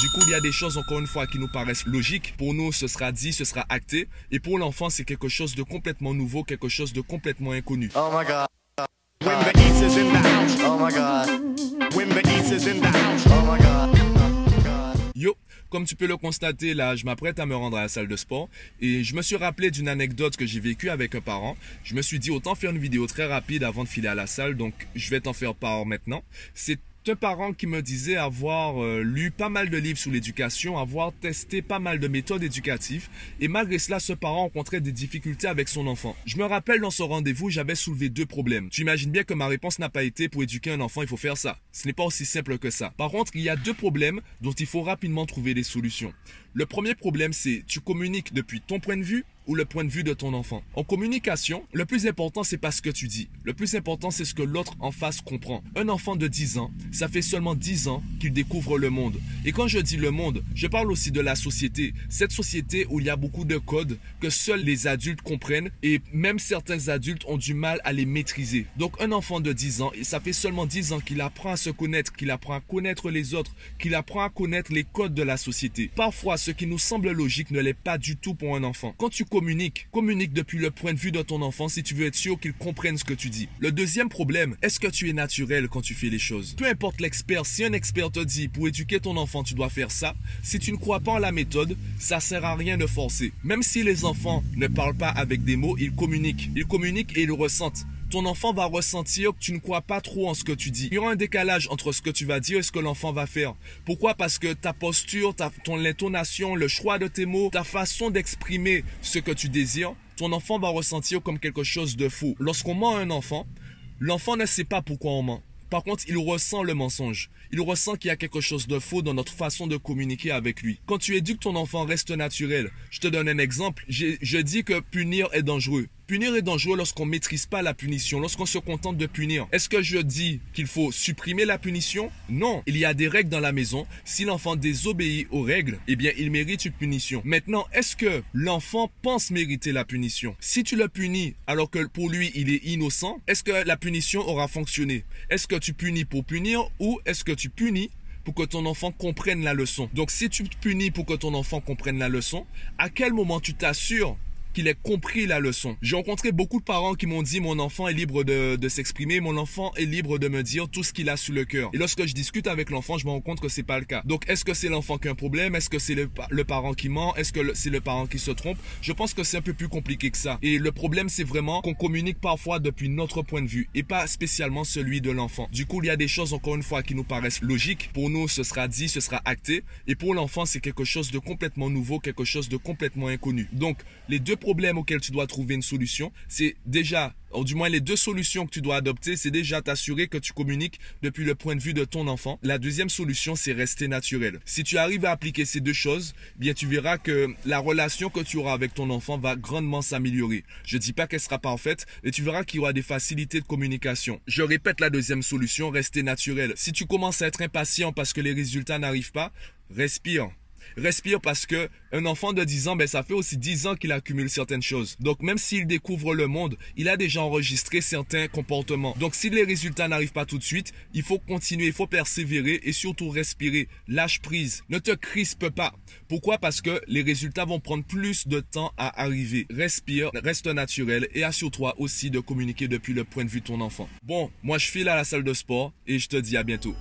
Du coup, il y a des choses, encore une fois, qui nous paraissent logiques. Pour nous, ce sera dit, ce sera acté. Et pour l'enfant, c'est quelque chose de complètement nouveau, quelque chose de complètement inconnu. Oh my god. When the east is in the house. Oh my god. When the east is in the house. Oh my god. Yo, comme tu peux le constater, là, je m'apprête à me rendre à la salle de sport et je me suis rappelé d'une anecdote que j'ai vécue avec un parent. Je me suis dit, autant faire une vidéo très rapide avant de filer à la salle, donc je vais t'en faire part maintenant. C'est un parent qui me disait avoir euh, lu pas mal de livres sur l'éducation, avoir testé pas mal de méthodes éducatives, et malgré cela, ce parent rencontrait des difficultés avec son enfant. Je me rappelle dans ce rendez-vous, j'avais soulevé deux problèmes. Tu imagines bien que ma réponse n'a pas été pour éduquer un enfant, il faut faire ça. Ce n'est pas aussi simple que ça. Par contre, il y a deux problèmes dont il faut rapidement trouver des solutions. Le premier problème, c'est tu communiques depuis ton point de vue le point de vue de ton enfant. En communication, le plus important, c'est pas ce que tu dis. Le plus important, c'est ce que l'autre en face comprend. Un enfant de 10 ans, ça fait seulement 10 ans qu'il découvre le monde. Et quand je dis le monde, je parle aussi de la société. Cette société où il y a beaucoup de codes que seuls les adultes comprennent et même certains adultes ont du mal à les maîtriser. Donc un enfant de 10 ans, et ça fait seulement 10 ans qu'il apprend à se connaître, qu'il apprend à connaître les autres, qu'il apprend à connaître les codes de la société. Parfois, ce qui nous semble logique ne l'est pas du tout pour un enfant. Quand tu communique. Communique depuis le point de vue de ton enfant si tu veux être sûr qu'il comprenne ce que tu dis. Le deuxième problème, est-ce que tu es naturel quand tu fais les choses? Peu importe l'expert, si un expert te dit pour éduquer ton enfant tu dois faire ça, si tu ne crois pas en la méthode, ça sert à rien de forcer. Même si les enfants ne parlent pas avec des mots, ils communiquent. Ils communiquent et ils le ressentent ton enfant va ressentir que tu ne crois pas trop en ce que tu dis. Il y aura un décalage entre ce que tu vas dire et ce que l'enfant va faire. Pourquoi? Parce que ta posture, ta, ton intonation, le choix de tes mots, ta façon d'exprimer ce que tu désires, ton enfant va ressentir comme quelque chose de faux. Lorsqu'on ment à un enfant, l'enfant ne sait pas pourquoi on ment. Par contre, il ressent le mensonge. Il ressent qu'il y a quelque chose de faux dans notre façon de communiquer avec lui. Quand tu éduques ton enfant, reste naturel. Je te donne un exemple. Je dis que punir est dangereux. Punir est dangereux lorsqu'on ne maîtrise pas la punition, lorsqu'on se contente de punir. Est-ce que je dis qu'il faut supprimer la punition? Non. Il y a des règles dans la maison. Si l'enfant désobéit aux règles, eh bien, il mérite une punition. Maintenant, est-ce que l'enfant pense mériter la punition? Si tu le punis alors que pour lui, il est innocent, est-ce que la punition aura fonctionné? Est-ce que tu punis pour punir ou est-ce que tu punis pour que ton enfant comprenne la leçon? Donc si tu punis pour que ton enfant comprenne la leçon, à quel moment tu t'assures qu'il ait compris la leçon. J'ai rencontré beaucoup de parents qui m'ont dit mon enfant est libre de, s'exprimer, mon enfant est libre de me dire tout ce qu'il a sous le cœur. Et lorsque je discute avec l'enfant, je me rends compte que c'est pas le cas. Donc est-ce que c'est l'enfant qui a un problème? Est-ce que c'est le, le, parent qui ment? Est-ce que c'est le parent qui se trompe? Je pense que c'est un peu plus compliqué que ça. Et le problème c'est vraiment qu'on communique parfois depuis notre point de vue et pas spécialement celui de l'enfant. Du coup, il y a des choses encore une fois qui nous paraissent logiques. Pour nous, ce sera dit, ce sera acté. Et pour l'enfant, c'est quelque chose de complètement nouveau, quelque chose de complètement inconnu. Donc les deux problèmes auxquels tu dois trouver une solution, c'est déjà ou du moins les deux solutions que tu dois adopter, c'est déjà t'assurer que tu communiques depuis le point de vue de ton enfant. La deuxième solution, c'est rester naturel. Si tu arrives à appliquer ces deux choses, bien tu verras que la relation que tu auras avec ton enfant va grandement s'améliorer. Je dis pas qu'elle sera parfaite, mais tu verras qu'il y aura des facilités de communication. Je répète la deuxième solution, rester naturel. Si tu commences à être impatient parce que les résultats n'arrivent pas, respire respire parce que un enfant de 10 ans, ben, ça fait aussi 10 ans qu'il accumule certaines choses. Donc, même s'il découvre le monde, il a déjà enregistré certains comportements. Donc, si les résultats n'arrivent pas tout de suite, il faut continuer, il faut persévérer et surtout respirer. Lâche prise. Ne te crispe pas. Pourquoi? Parce que les résultats vont prendre plus de temps à arriver. Respire, reste naturel et assure-toi aussi de communiquer depuis le point de vue de ton enfant. Bon, moi, je file à la salle de sport et je te dis à bientôt.